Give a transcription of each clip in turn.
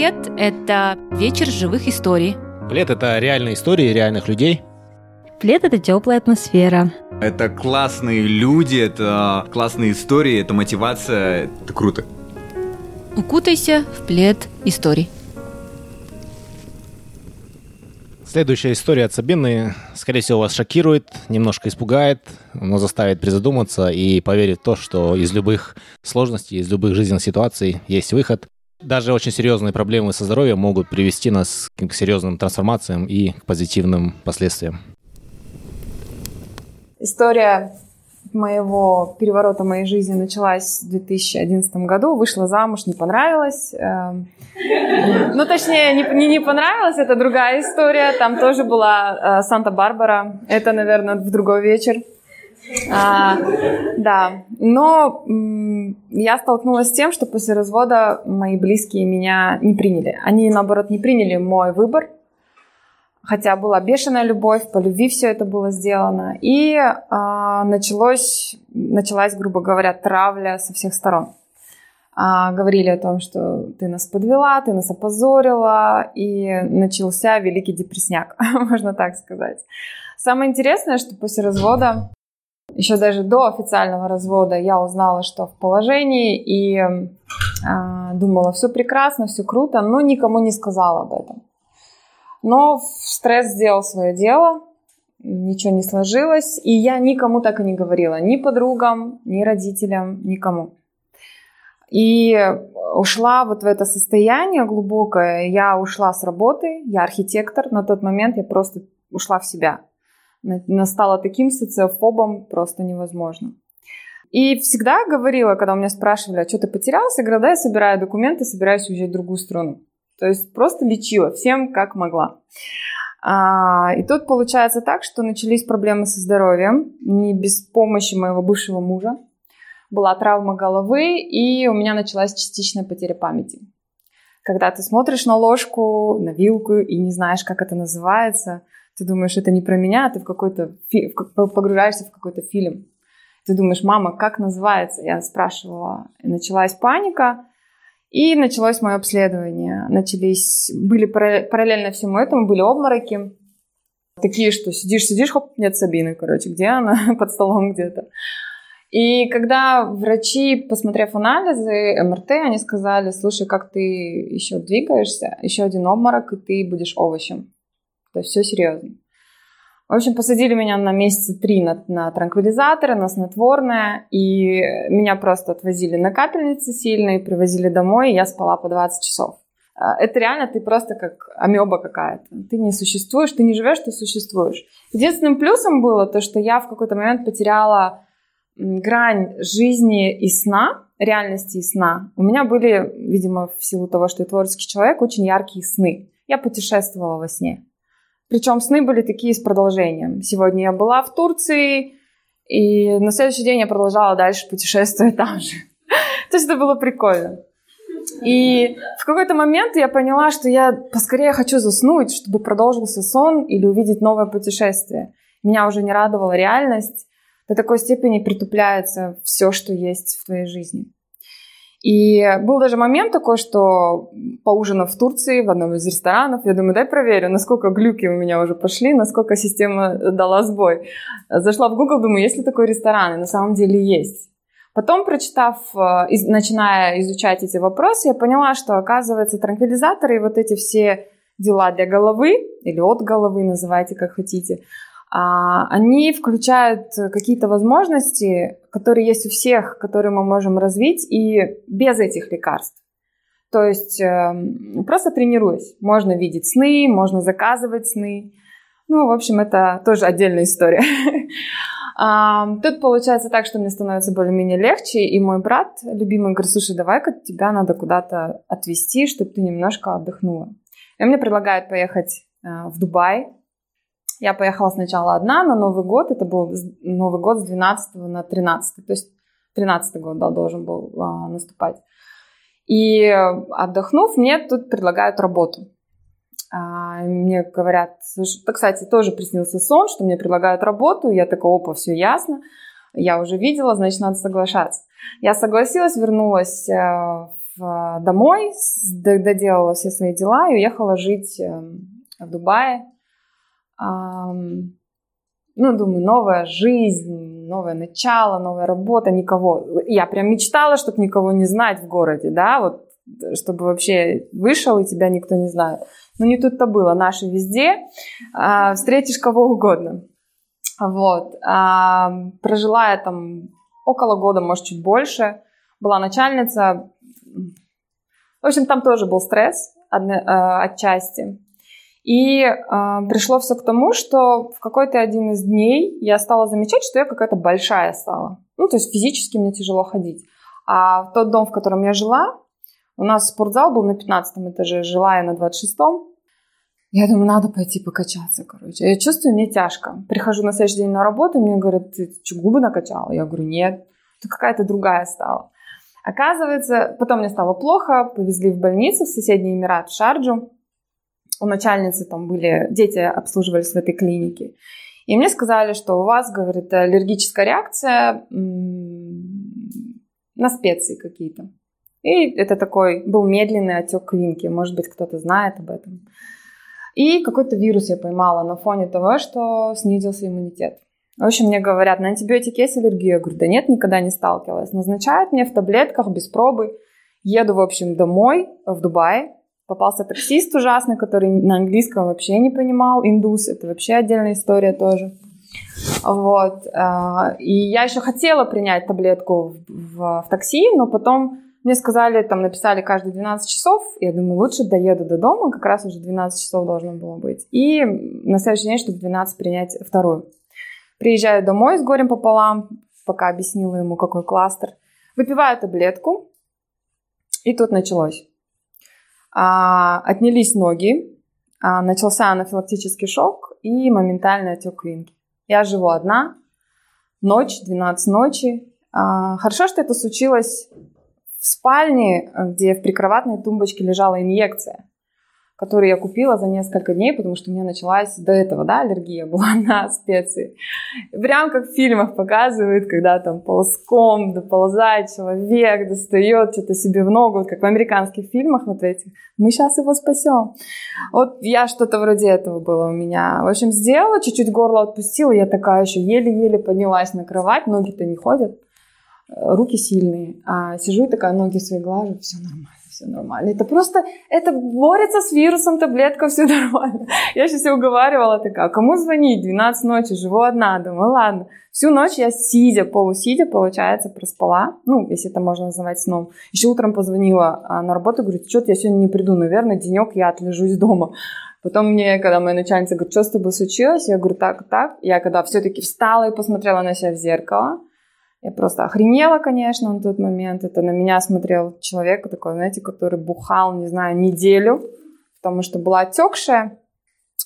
Плед – это вечер живых историй. Плед – это реальные истории реальных людей. Плед – это теплая атмосфера. Это классные люди, это классные истории, это мотивация, это круто. Укутайся в плед историй. Следующая история от Сабины, скорее всего, вас шокирует, немножко испугает, но заставит призадуматься и поверить в то, что из любых сложностей, из любых жизненных ситуаций есть выход. Даже очень серьезные проблемы со здоровьем могут привести нас к серьезным трансформациям и к позитивным последствиям. История моего переворота моей жизни началась в 2011 году. Вышла замуж, не понравилось. Эм, ну, точнее, не, не, понравилось, это другая история. Там тоже была э, Санта-Барбара. Это, наверное, в другой вечер. А, да, но я столкнулась с тем, что после развода мои близкие меня не приняли. Они, наоборот, не приняли мой выбор, хотя была бешеная любовь, по любви все это было сделано. И а, началось, началась, грубо говоря, травля со всех сторон. А, говорили о том, что ты нас подвела, ты нас опозорила, и начался великий депресняк, можно так сказать. Самое интересное, что после развода еще даже до официального развода я узнала, что в положении, и э, думала, все прекрасно, все круто, но никому не сказала об этом. Но стресс сделал свое дело, ничего не сложилось, и я никому так и не говорила, ни подругам, ни родителям, никому. И ушла вот в это состояние глубокое. Я ушла с работы, я архитектор, на тот момент я просто ушла в себя стала таким социофобом просто невозможно. И всегда говорила, когда у меня спрашивали, а что ты потерялся, я говорила, да, я собираю документы, собираюсь уезжать в другую страну. То есть просто лечила всем, как могла. А, и тут получается так, что начались проблемы со здоровьем, не без помощи моего бывшего мужа. Была травма головы, и у меня началась частичная потеря памяти. Когда ты смотришь на ложку, на вилку и не знаешь, как это называется – ты думаешь, это не про меня, а ты в какой-то фи- погружаешься в какой-то фильм. Ты думаешь, мама, как называется? Я спрашивала. И началась паника, и началось мое обследование. Начались, были параллельно всему этому, были обмороки. Такие, что сидишь, сидишь, хоп, нет Сабины, короче, где она? Под столом где-то. И когда врачи, посмотрев анализы, МРТ, они сказали, слушай, как ты еще двигаешься, еще один обморок, и ты будешь овощем. То есть все серьезно. В общем, посадили меня на месяца три на, на транквилизаторы, на снотворное, и меня просто отвозили на капельницы сильные, привозили домой, и я спала по 20 часов. А, это реально ты просто как амеба какая-то. Ты не существуешь, ты не живешь, ты существуешь. Единственным плюсом было то, что я в какой-то момент потеряла грань жизни и сна, реальности и сна. У меня были, видимо, в силу того, что я творческий человек, очень яркие сны. Я путешествовала во сне. Причем сны были такие с продолжением. Сегодня я была в Турции, и на следующий день я продолжала дальше путешествовать там же. То есть это было прикольно. И в какой-то момент я поняла, что я поскорее хочу заснуть, чтобы продолжился сон или увидеть новое путешествие. Меня уже не радовала реальность. До такой степени притупляется все, что есть в твоей жизни. И был даже момент такой, что поужинав в Турции в одном из ресторанов, я думаю, дай проверю, насколько глюки у меня уже пошли, насколько система дала сбой. Зашла в Google, думаю, есть ли такой ресторан, и на самом деле есть. Потом, прочитав, э, начиная изучать эти вопросы, я поняла, что, оказывается, транквилизаторы и вот эти все дела для головы, или от головы, называйте как хотите, а, они включают какие-то возможности, которые есть у всех, которые мы можем развить и без этих лекарств. То есть эм, просто тренируясь. Можно видеть сны, можно заказывать сны. Ну, в общем, это тоже отдельная история. Тут получается так, что мне становится более-менее легче, и мой брат, любимый, говорит, слушай, давай-ка тебя надо куда-то отвезти, чтобы ты немножко отдохнула. И он мне предлагает поехать э, в Дубай, я поехала сначала одна на Новый год. Это был Новый год с 12 на 13. То есть 13 год да, должен был а, наступать. И отдохнув, мне тут предлагают работу. А, мне говорят, так, кстати, тоже приснился сон, что мне предлагают работу. Я такая, опа, все ясно. Я уже видела, значит, надо соглашаться. Я согласилась, вернулась э, в домой, доделала все свои дела и уехала жить эм, в Дубае. Ну, думаю, новая жизнь, новое начало, новая работа, никого. Я прям мечтала, чтобы никого не знать в городе, да, вот, чтобы вообще вышел и тебя никто не знает. Но не тут-то было, наши везде, а, встретишь кого угодно. Вот. А, прожила я там около года, может, чуть больше. Была начальница. В общем, там тоже был стресс одне, э, отчасти. И э, пришло все к тому, что в какой-то один из дней я стала замечать, что я какая-то большая стала. Ну, то есть физически мне тяжело ходить. А в тот дом, в котором я жила, у нас спортзал был на 15 этаже, жила я на 26-м. Я думаю, надо пойти покачаться, короче. Я чувствую, мне тяжко. Прихожу на следующий день на работу, мне говорят, ты что, губы накачала? Я говорю, нет. Ты какая-то другая стала. Оказывается, потом мне стало плохо, повезли в больницу в соседний Эмират, в Шарджу. У начальницы там были, дети обслуживались в этой клинике. И мне сказали, что у вас, говорит, аллергическая реакция на специи какие-то. И это такой был медленный отек квинки. Может быть, кто-то знает об этом. И какой-то вирус я поймала на фоне того, что снизился иммунитет. В общем, мне говорят, на антибиотики есть аллергия? Я говорю, да нет, никогда не сталкивалась. Назначают мне в таблетках без пробы. Еду, в общем, домой в Дубай. Попался таксист ужасный, который на английском вообще не понимал. Индус, это вообще отдельная история тоже. Вот. А, и я еще хотела принять таблетку в, в, в такси, но потом мне сказали, там написали каждые 12 часов. Я думаю, лучше доеду до дома, как раз уже 12 часов должно было быть. И на следующий день, чтобы в 12 принять вторую. Приезжаю домой с горем пополам, пока объяснила ему, какой кластер. Выпиваю таблетку, и тут началось. А, отнялись ноги, а, начался анафилактический шок и моментальный отек квинки. Я живу одна, ночь, 12 ночи. А, хорошо, что это случилось в спальне, где в прикроватной тумбочке лежала инъекция который я купила за несколько дней, потому что у меня началась до этого, да, аллергия была на специи. Прям как в фильмах показывают, когда там ползком доползает человек, достает что-то себе в ногу, вот как в американских фильмах вот этих. Мы сейчас его спасем. Вот я что-то вроде этого было у меня. В общем, сделала, чуть-чуть горло отпустила, я такая еще еле-еле поднялась на кровать, ноги-то не ходят, руки сильные. А сижу и такая, ноги свои глажу, все нормально все нормально. Это просто, это борется с вирусом, таблетка, все нормально. Я сейчас все уговаривала, такая, кому звонить? 12 ночи, живу одна. Думаю, ладно. Всю ночь я сидя, полусидя, получается, проспала. Ну, если это можно называть сном. Еще утром позвонила а, на работу, говорит, что-то я сегодня не приду, наверное, денек я отлежусь дома. Потом мне, когда моя начальница говорит, что с тобой случилось, я говорю, так, так. Я когда все-таки встала и посмотрела на себя в зеркало, я просто охренела, конечно, на тот момент. Это на меня смотрел человек такой, знаете, который бухал, не знаю, неделю, потому что была отекшая,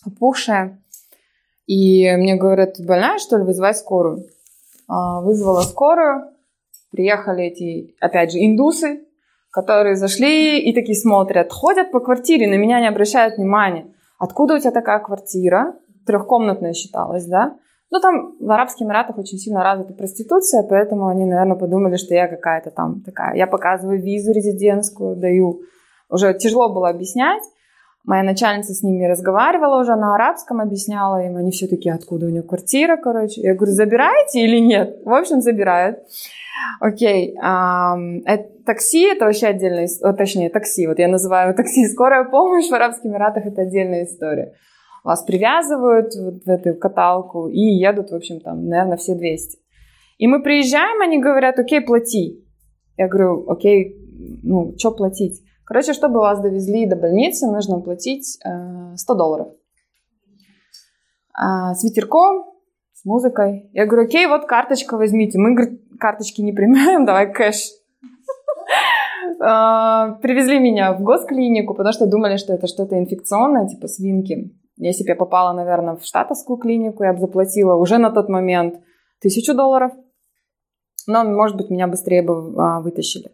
опухшая. И мне говорят, ты больная, что ли, вызывай скорую. А, вызвала скорую, приехали эти, опять же, индусы, которые зашли и такие смотрят, ходят по квартире, на меня не обращают внимания. Откуда у тебя такая квартира? Трехкомнатная считалась, да? Ну, там в Арабских Эмиратах очень сильно развита проституция, поэтому они, наверное, подумали, что я какая-то там такая. Я показываю визу резидентскую, даю. Уже тяжело было объяснять. Моя начальница с ними разговаривала уже на арабском, объясняла им. Они все таки откуда у нее квартира, короче. Я говорю, забираете или нет? В общем, забирают. Окей. Такси это вообще отдельная история. Точнее, такси. Вот я называю такси. Скорая помощь в Арабских Эмиратах это отдельная история вас привязывают в эту каталку и едут, в общем, там, наверное, все 200. И мы приезжаем, они говорят, окей, плати. Я говорю, окей, ну, что платить? Короче, чтобы вас довезли до больницы, нужно платить э, 100 долларов. А, с ветерком, с музыкой. Я говорю, окей, вот карточка возьмите. Мы, говорит, карточки не принимаем, давай кэш. А, привезли меня в госклинику, потому что думали, что это что-то инфекционное, типа свинки. Если бы я попала, наверное, в штатовскую клинику, я бы заплатила уже на тот момент тысячу долларов. Но, может быть, меня быстрее бы а, вытащили.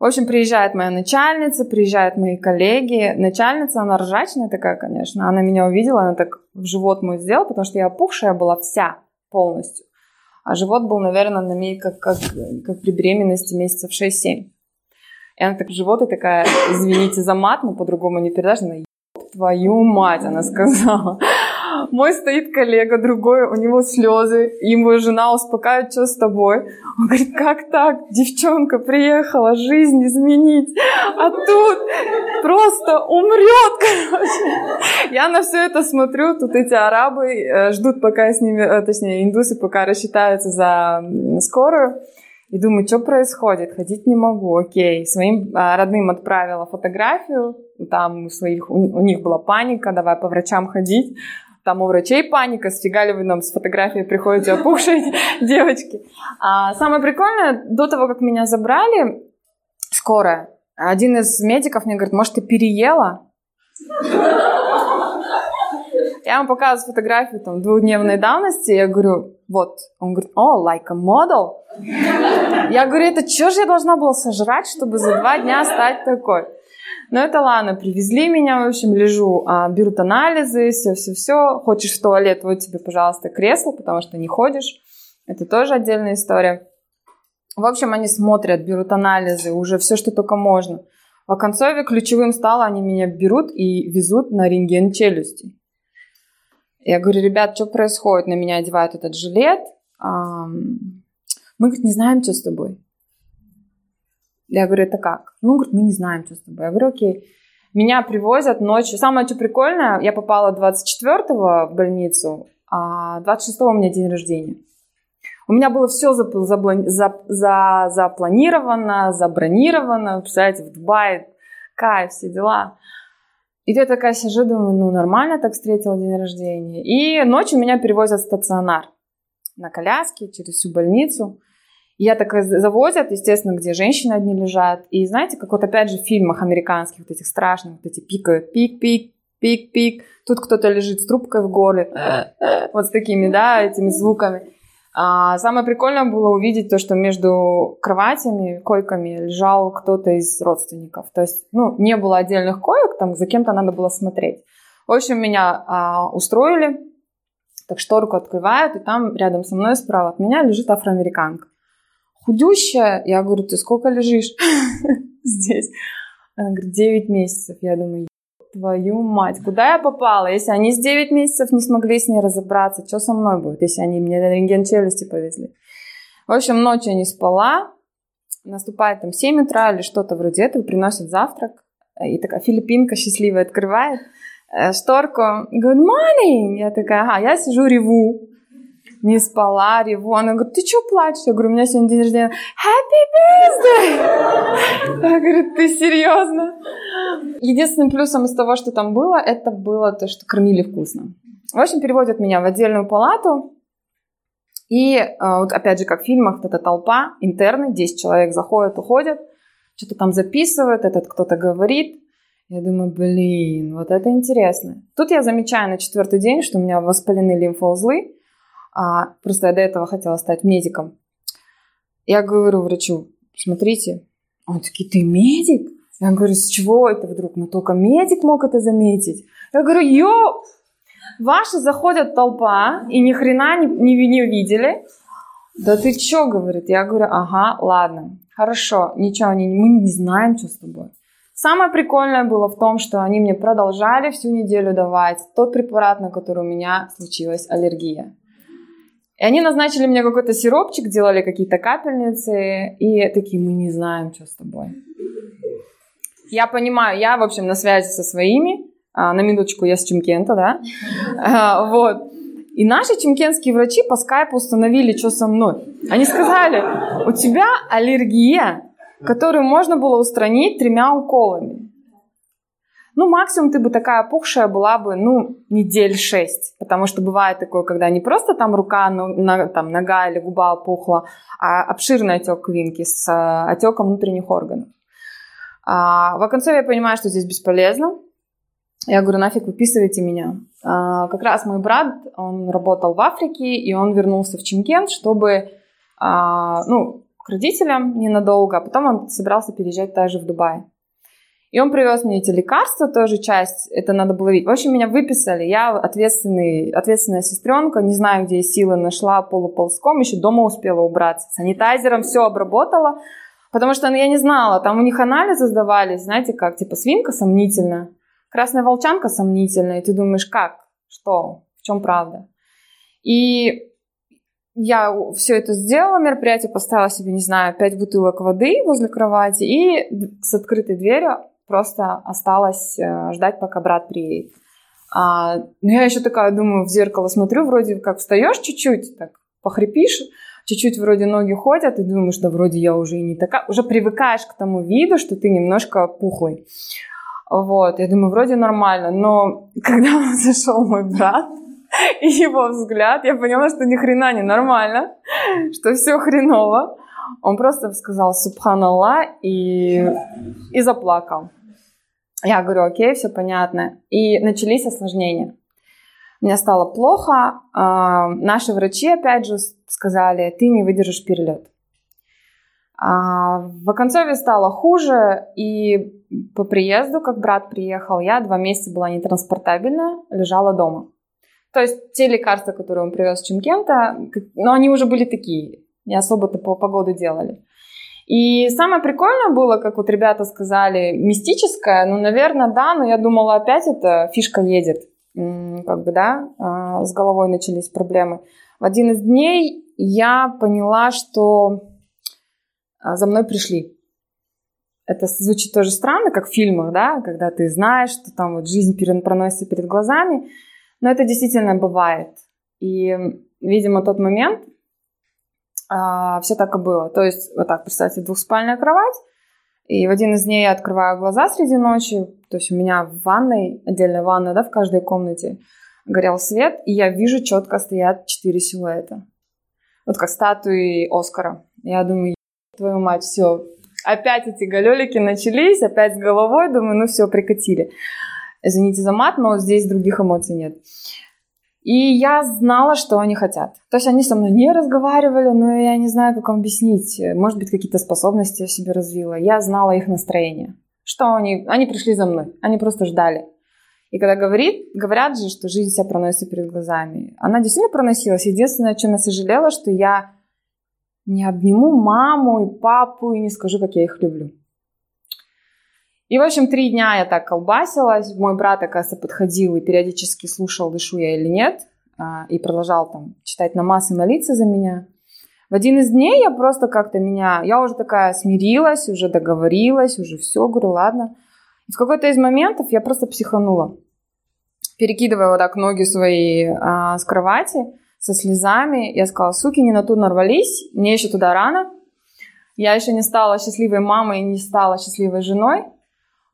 В общем, приезжает моя начальница, приезжают мои коллеги. Начальница, она ржачная такая, конечно. Она меня увидела, она так в живот мой сделала, потому что я опухшая была вся полностью. А живот был, наверное, на мне как, как, как при беременности месяцев 6-7. И она так живот и такая, извините за мат, но по-другому не передашь. Она, твою мать, она сказала. Мой стоит коллега другой, у него слезы, ему жена успокаивает, что с тобой? Он говорит, как так? Девчонка приехала жизнь изменить, а тут просто умрет, короче. Я на все это смотрю, тут эти арабы э, ждут, пока с ними, э, точнее, индусы пока рассчитаются за скорую. И думаю, что происходит? Ходить не могу. Окей. Своим а, родным отправила фотографию. Там у, своих, у, у них была паника, давай по врачам ходить там у врачей паника, сфигали вы нам с фотографией приходите опухшие девочки. А самое прикольное, до того, как меня забрали, скоро, один из медиков мне говорит, может, ты переела? Я ему показываю фотографию там двухдневной давности, я говорю, вот. Он говорит, о, like a model. Я говорю, это что же я должна была сожрать, чтобы за два дня стать такой? Но это ладно, привезли меня, в общем, лежу, а, берут анализы, все-все-все. Хочешь в туалет, вот тебе, пожалуйста, кресло, потому что не ходишь. Это тоже отдельная история. В общем, они смотрят, берут анализы, уже все, что только можно. В оконцове ключевым стало, они меня берут и везут на рентген челюсти. Я говорю, ребят, что происходит? На меня одевают этот жилет. Мы, говорит, не знаем, что с тобой. Я говорю, это как? Ну, говорит, мы не знаем, что с тобой. Я говорю, окей. Меня привозят ночью. Самое что прикольное, я попала 24-го в больницу, а 26-го у меня день рождения. У меня было все запланировано, забронировано. Представляете, в Дубае, кайф, все дела. И я такая сижу, думаю, ну нормально так встретила день рождения. И ночью меня перевозят в стационар на коляске через всю больницу. Я так завозят, естественно, где женщины одни лежат. И знаете, как вот опять же в фильмах американских, вот этих страшных, вот эти пикают, пик-пик, пик-пик. Тут кто-то лежит с трубкой в горле, вот с такими, да, этими звуками. А самое прикольное было увидеть то, что между кроватями, койками лежал кто-то из родственников. То есть, ну, не было отдельных коек, там за кем-то надо было смотреть. В общем, меня а, устроили, так шторку открывают, и там рядом со мной справа от меня лежит афроамериканка худющая. Я говорю, ты сколько лежишь здесь? Она говорит, 9 месяцев. Я думаю, твою мать, куда я попала? Если они с 9 месяцев не смогли с ней разобраться, что со мной будет, если они мне рентген челюсти повезли? В общем, ночью не спала, наступает там 7 утра или что-то вроде этого, приносят завтрак, и такая филиппинка счастливая открывает э, шторку, говорит, morning! Я такая, ага, я сижу, реву, не спала, реву. Она говорит, ты что плачешь? Я говорю, у меня сегодня день рождения. Happy birthday! Она говорит, ты серьезно? Единственным плюсом из того, что там было, это было то, что кормили вкусно. В общем, переводят меня в отдельную палату, и э, вот опять же, как в фильмах, вот эта толпа, интерны, 10 человек заходят, уходят, что-то там записывают, этот кто-то говорит. Я думаю, блин, вот это интересно. Тут я замечаю на четвертый день, что у меня воспалены лимфоузлы, а, просто я до этого хотела стать медиком. Я говорю врачу, смотрите, он такие, ты медик? Я говорю, с чего это вдруг? Ну только медик мог это заметить. Я говорю, ё, ваши заходят толпа и ни хрена не, не, не видели. Да ты чё, говорит? Я говорю, ага, ладно, хорошо, ничего, не, мы не знаем, что с тобой. Самое прикольное было в том, что они мне продолжали всю неделю давать тот препарат, на который у меня случилась аллергия. И они назначили мне какой-то сиропчик, делали какие-то капельницы, и такие, мы не знаем, что с тобой. Я понимаю, я, в общем, на связи со своими, а, на минуточку, я с Чемкента, да, а, вот. И наши чемкенские врачи по скайпу установили, что со мной. Они сказали, у тебя аллергия, которую можно было устранить тремя уколами. Ну, максимум ты бы такая опухшая была бы, ну, недель шесть. Потому что бывает такое, когда не просто там рука, на, там, нога или губа опухла, а обширный отек квинки с а, отеком внутренних органов. А, в конце я понимаю, что здесь бесполезно. Я говорю, нафиг выписывайте меня. А, как раз мой брат, он работал в Африке, и он вернулся в Чимкент, чтобы, а, ну, к родителям ненадолго, а потом он собирался переезжать также в Дубай. И он привез мне эти лекарства, тоже часть, это надо было видеть. В общем, меня выписали. Я ответственный, ответственная сестренка, не знаю, где я силы нашла полуползком, еще дома успела убраться. Санитайзером все обработала. Потому что ну, я не знала, там у них анализы сдавались, знаете, как, типа свинка сомнительная, красная волчанка сомнительная, и ты думаешь, как, что, в чем правда. И я все это сделала, мероприятие, поставила себе, не знаю, пять бутылок воды возле кровати и с открытой дверью просто осталось э, ждать, пока брат приедет. А, ну, я еще такая думаю, в зеркало смотрю, вроде как встаешь чуть-чуть, так похрипишь, чуть-чуть вроде ноги ходят, и думаешь, да вроде я уже и не такая, уже привыкаешь к тому виду, что ты немножко пухлый. Вот, я думаю, вроде нормально, но когда зашел мой брат, и его взгляд, я поняла, что ни хрена не нормально, что все хреново. Он просто сказал «Субханаллах» и, и заплакал. Я говорю, окей, все понятно. И начались осложнения. Мне стало плохо. А, наши врачи, опять же, сказали, ты не выдержишь перелет. А, в Оконцове стало хуже, и по приезду, как брат приехал, я два месяца была нетранспортабельна, лежала дома. То есть те лекарства, которые он привез с Чимкента, ну, они уже были такие, не особо-то по погоду делали. И самое прикольное было, как вот ребята сказали, мистическое, ну, наверное, да, но я думала, опять эта фишка едет, как бы, да, а, с головой начались проблемы. В один из дней я поняла, что а, за мной пришли. Это звучит тоже странно, как в фильмах, да, когда ты знаешь, что там вот жизнь проносится перед глазами, но это действительно бывает. И, видимо, тот момент а, все так и было. То есть, вот так, представьте, двухспальная кровать, и в один из дней я открываю глаза среди ночи, то есть у меня в ванной, отдельная ванна, да, в каждой комнате, горел свет, и я вижу четко стоят четыре силуэта. Вот как статуи Оскара. Я думаю, твою мать, все, опять эти галелики начались, опять с головой, думаю, ну все, прикатили. Извините за мат, но здесь других эмоций нет. И я знала, что они хотят. То есть они со мной не разговаривали, но я не знаю, как вам объяснить. Может быть, какие-то способности я себе развила. Я знала их настроение. Что они... Они пришли за мной. Они просто ждали. И когда говорит, говорят же, что жизнь себя проносится перед глазами, она действительно проносилась. Единственное, о чем я сожалела, что я не обниму маму и папу и не скажу, как я их люблю. И, в общем, три дня я так колбасилась. Мой брат, оказывается, подходил и периодически слушал, дышу я или нет, а, и продолжал там читать намаз и молиться за меня. В один из дней я просто как-то меня... Я уже такая смирилась, уже договорилась, уже все, говорю, ладно. И в какой-то из моментов я просто психанула. Перекидывая вот так ноги свои а, с кровати, со слезами, я сказала, суки, не на ту нарвались, мне еще туда рано. Я еще не стала счастливой мамой, не стала счастливой женой.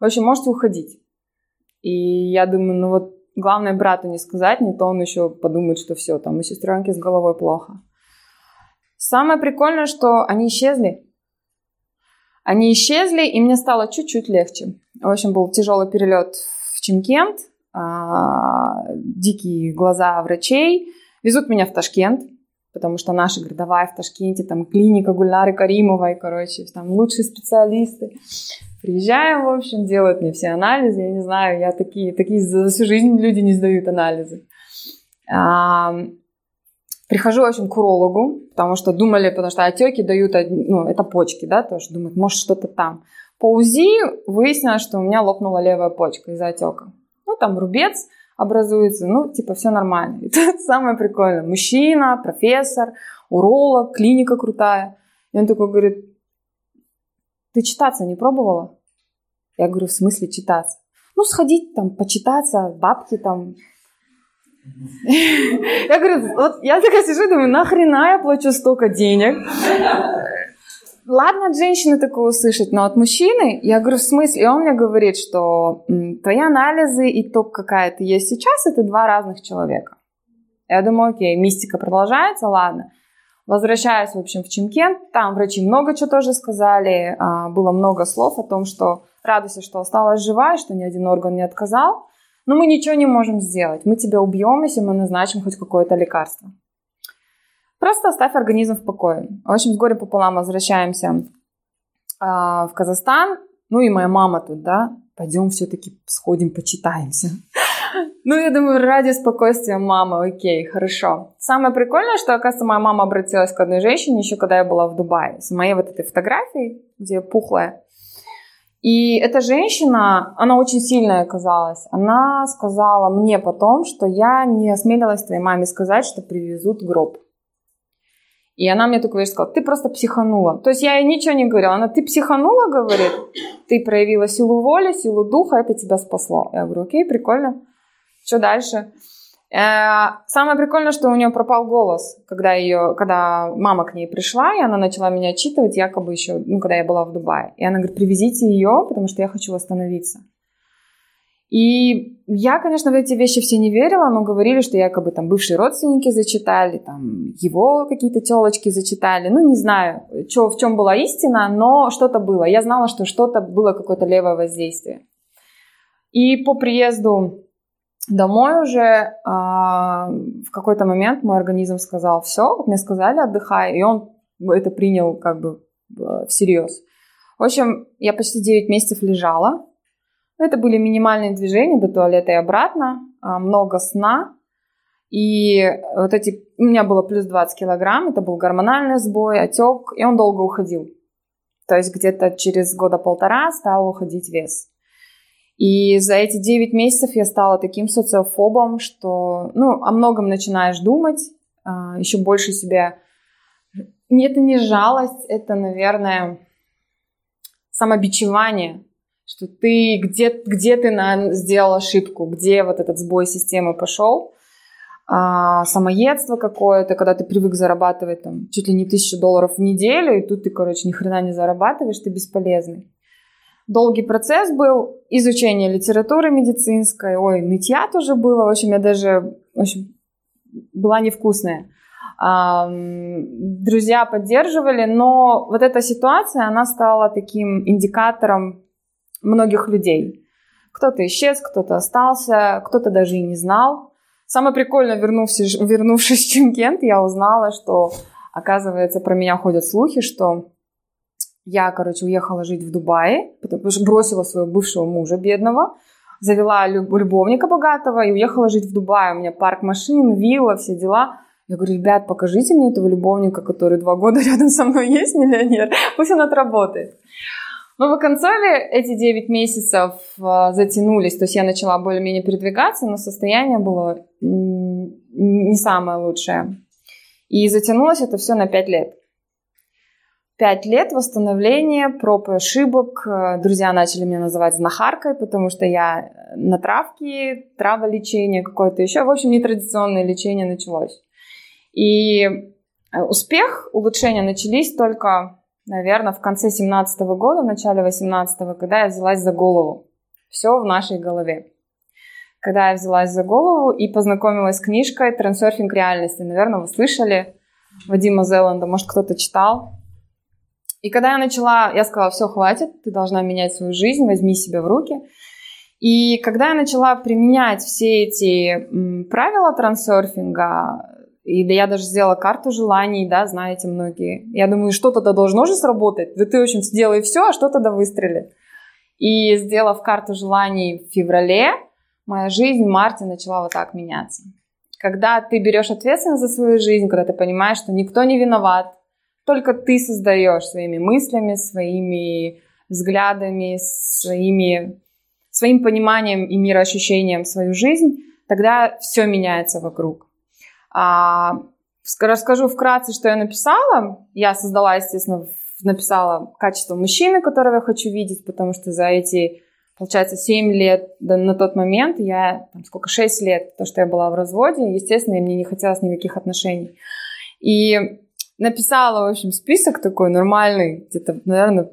В общем, можете уходить. И я думаю, ну вот главное брату не сказать, не то он еще подумает, что все, там у сестренки с головой плохо. Самое прикольное, что они исчезли. Они исчезли, и мне стало чуть-чуть легче. В общем, был тяжелый перелет в Чимкент, а, дикие глаза врачей. Везут меня в Ташкент, потому что наша городовая в Ташкенте, там клиника Гульнары Каримовой, короче, там лучшие специалисты. Приезжаем, в общем, делают мне все анализы. Я не знаю, я такие, такие за всю жизнь люди не сдают анализы. А, прихожу, в общем, к урологу, потому что думали, потому что отеки дают, ну, это почки, да, тоже думают, может, что-то там. По УЗИ выяснилось, что у меня лопнула левая почка из-за отека. Ну, там рубец образуется, ну, типа, все нормально. И тут самое прикольное. Мужчина, профессор, уролог, клиника крутая. И он такой говорит, ты читаться не пробовала? Я говорю, в смысле читаться? Ну, сходить там, почитаться, бабки там. Я говорю, вот я такая сижу и думаю, нахрена я плачу столько денег? Ладно от женщины такое услышать, но от мужчины, я говорю, в смысле? И он мне говорит, что твои анализы и то, какая ты есть сейчас, это два разных человека. Я думаю, окей, мистика продолжается, ладно. Возвращаюсь, в общем, в Чимкент. Там врачи много чего тоже сказали. А, было много слов о том, что радуйся, что осталась жива, что ни один орган не отказал. Но мы ничего не можем сделать. Мы тебя убьем, если мы назначим хоть какое-то лекарство. Просто оставь организм в покое. В общем, с горем пополам возвращаемся э, в Казахстан. Ну и моя мама тут, да, пойдем все-таки сходим, почитаемся. Ну, я думаю, ради спокойствия мамы, окей, хорошо. Самое прикольное, что, оказывается, моя мама обратилась к одной женщине еще когда я была в Дубае, с моей вот этой фотографией, где пухлая. И эта женщина, она очень сильная оказалась. Она сказала мне потом, что я не осмелилась твоей маме сказать, что привезут гроб. И она мне вещь сказала, ты просто психанула. То есть я ей ничего не говорила. Она, ты психанула, говорит, ты проявила силу воли, силу духа, это тебя спасло. Я говорю, окей, прикольно. Что дальше? Э, самое прикольное, что у нее пропал голос, когда ее, когда мама к ней пришла, и она начала меня отчитывать, якобы еще, ну, когда я была в Дубае. И она говорит, привезите ее, потому что я хочу восстановиться. И я, конечно, в эти вещи все не верила, но говорили, что якобы там бывшие родственники зачитали, там его какие-то телочки зачитали. Ну, не знаю, чё, в чем была истина, но что-то было. Я знала, что что-то было, какое-то левое воздействие. И по приезду домой уже а, в какой-то момент мой организм сказал, все, вот мне сказали, отдыхай, и он это принял как бы всерьез. В общем, я почти 9 месяцев лежала, это были минимальные движения до туалета и обратно, а, много сна. И вот эти... У меня было плюс 20 килограмм, это был гормональный сбой, отек, и он долго уходил. То есть где-то через года полтора стал уходить вес. И за эти 9 месяцев я стала таким социофобом, что, ну, о многом начинаешь думать, а, еще больше себя... Это не жалость, это, наверное, самобичевание что ты где, где ты на, сделал ошибку, где вот этот сбой системы пошел, а, самоедство какое-то, когда ты привык зарабатывать там чуть ли не тысячу долларов в неделю, и тут ты, короче, ни хрена не зарабатываешь, ты бесполезный. Долгий процесс был, изучение литературы медицинской, ой, нытья тоже было, в общем, я даже, в общем, была невкусная. Друзья поддерживали, но вот эта ситуация, она стала таким индикатором многих людей. Кто-то исчез, кто-то остался, кто-то даже и не знал. Самое прикольное, вернувшись, вернувшись в Чемкент, я узнала, что, оказывается, про меня ходят слухи, что я, короче, уехала жить в Дубае, потому что бросила своего бывшего мужа бедного, завела любовника богатого и уехала жить в Дубае. У меня парк машин, вилла, все дела. Я говорю, ребят, покажите мне этого любовника, который два года рядом со мной есть, миллионер. Пусть он отработает. Но в Оконцове эти 9 месяцев а, затянулись, то есть я начала более-менее передвигаться, но состояние было не самое лучшее. И затянулось это все на 5 лет. 5 лет восстановления, проб и ошибок. Друзья начали меня называть знахаркой, потому что я на травке, траволечение какое-то еще. В общем, нетрадиционное лечение началось. И э, успех, улучшения начались только наверное, в конце 17 года, в начале 18 когда я взялась за голову. Все в нашей голове. Когда я взялась за голову и познакомилась с книжкой «Трансерфинг реальности». Наверное, вы слышали Вадима Зеланда, может, кто-то читал. И когда я начала, я сказала, все, хватит, ты должна менять свою жизнь, возьми себя в руки. И когда я начала применять все эти правила трансерфинга, и да, я даже сделала карту желаний, да, знаете многие. Я думаю, что-то да должно же сработать. Да ты, в общем, сделай все, а что-то да выстрелит. И сделав карту желаний в феврале, моя жизнь в марте начала вот так меняться. Когда ты берешь ответственность за свою жизнь, когда ты понимаешь, что никто не виноват, только ты создаешь своими мыслями, своими взглядами, своими, своим пониманием и мироощущением свою жизнь, тогда все меняется вокруг. А, расскажу вкратце, что я написала. Я создала, естественно, написала качество мужчины, которого я хочу видеть, потому что за эти, получается, 7 лет да, на тот момент, я, там, сколько, 6 лет, то, что я была в разводе, естественно, мне не хотелось никаких отношений. И написала, в общем, список такой нормальный, где-то, наверное,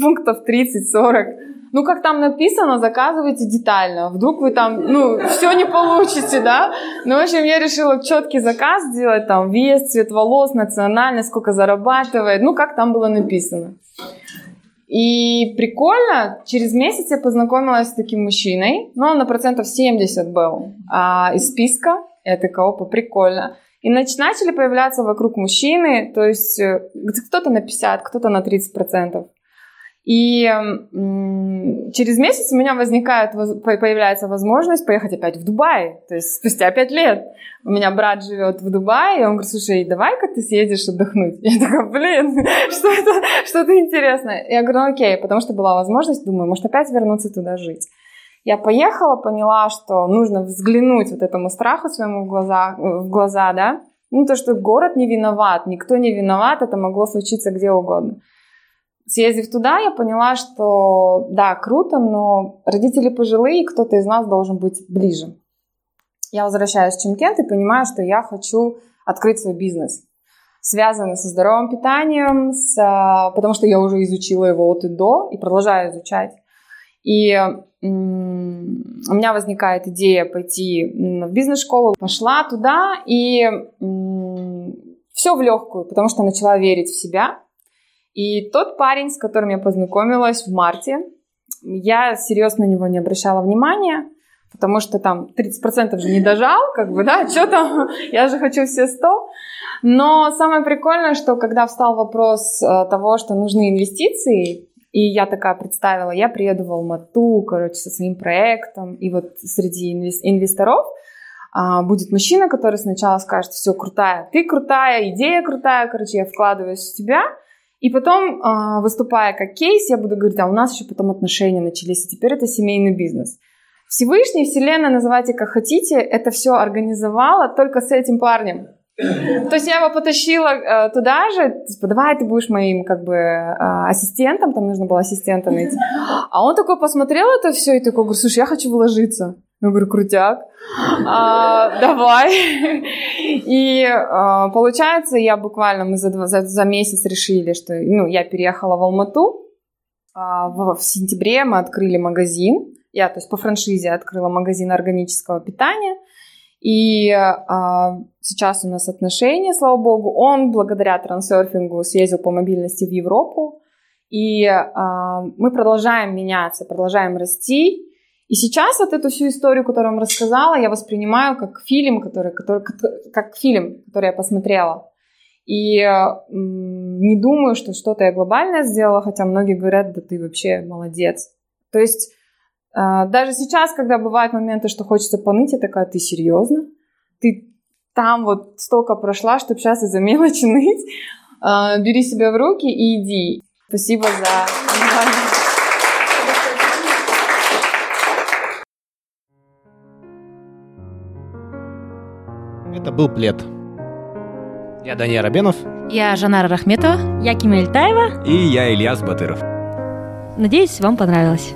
пунктов 30-40 ну, как там написано, заказывайте детально. Вдруг вы там, ну, все не получите, да? Ну, в общем, я решила четкий заказ сделать, там, вес, цвет волос, национальность, сколько зарабатывает, ну, как там было написано. И прикольно, через месяц я познакомилась с таким мужчиной, ну, он на процентов 70 был а, из списка. Я такая, опа, прикольно. И начали появляться вокруг мужчины, то есть э, кто-то на 50, кто-то на 30 процентов. И через месяц у меня возникает, воз- по- появляется возможность поехать опять в Дубай. То есть спустя пять лет. У меня брат живет в Дубае, и он говорит, слушай, давай-ка ты съедешь отдохнуть. Я такая, блин, что это, что-то интересное. Я говорю, ну окей, потому что была возможность, думаю, может опять вернуться туда жить. Я поехала, поняла, что нужно взглянуть вот этому страху своему в глаза, в глаза, да, ну, то, что город не виноват, никто не виноват, это могло случиться где угодно. Съездив туда, я поняла, что да, круто, но родители пожилые, кто-то из нас должен быть ближе. Я возвращаюсь в Чемкент и понимаю, что я хочу открыть свой бизнес, связанный со здоровым питанием, с, а, потому что я уже изучила его от и до и продолжаю изучать. И у меня возникает идея пойти в бизнес-школу. Пошла туда и все в легкую, потому что начала верить в себя. И тот парень, с которым я познакомилась в марте, я серьезно на него не обращала внимания, потому что там 30% же не дожал, как бы, да, что там, я же хочу все 100. Но самое прикольное, что когда встал вопрос э, того, что нужны инвестиции, и я такая представила, я приеду в Алмату, короче, со своим проектом, и вот среди инвес- инвесторов а, будет мужчина, который сначала скажет, все, крутая, ты крутая, идея крутая, короче, я вкладываюсь в тебя, и потом, а, выступая как кейс, я буду говорить, а у нас еще потом отношения начались, и теперь это семейный бизнес. Всевышний, Вселенная, называйте как хотите, это все организовала только с этим парнем. То есть я его потащила э, туда же, типа, давай ты будешь моим как бы э, ассистентом, там нужно было ассистента найти. А он такой посмотрел это все и такой, говорит, слушай, я хочу вложиться. Я говорю, крутяк, а, давай. И а, получается, я буквально, мы за, два, за, за месяц решили, что ну, я переехала в Алмату. А, в, в сентябре мы открыли магазин. Я, то есть по франшизе открыла магазин органического питания. И а, сейчас у нас отношения, слава богу. Он благодаря трансерфингу съездил по мобильности в Европу. И а, мы продолжаем меняться, продолжаем расти. И сейчас вот эту всю историю, которую я вам рассказала, я воспринимаю как фильм, который, который, как фильм, который я посмотрела. И не думаю, что что-то я глобальное сделала, хотя многие говорят, да ты вообще молодец. То есть даже сейчас, когда бывают моменты, что хочется поныть, я такая, ты серьезно? Ты там вот столько прошла, чтобы сейчас из-за мелочи ныть? Э, бери себя в руки и иди. Спасибо за. Это был плед. Я Даниил Рабенов. Я Жанара Рахметова. Я Кима Ильтаева. И я Ильяс Батыров. Надеюсь, вам понравилось.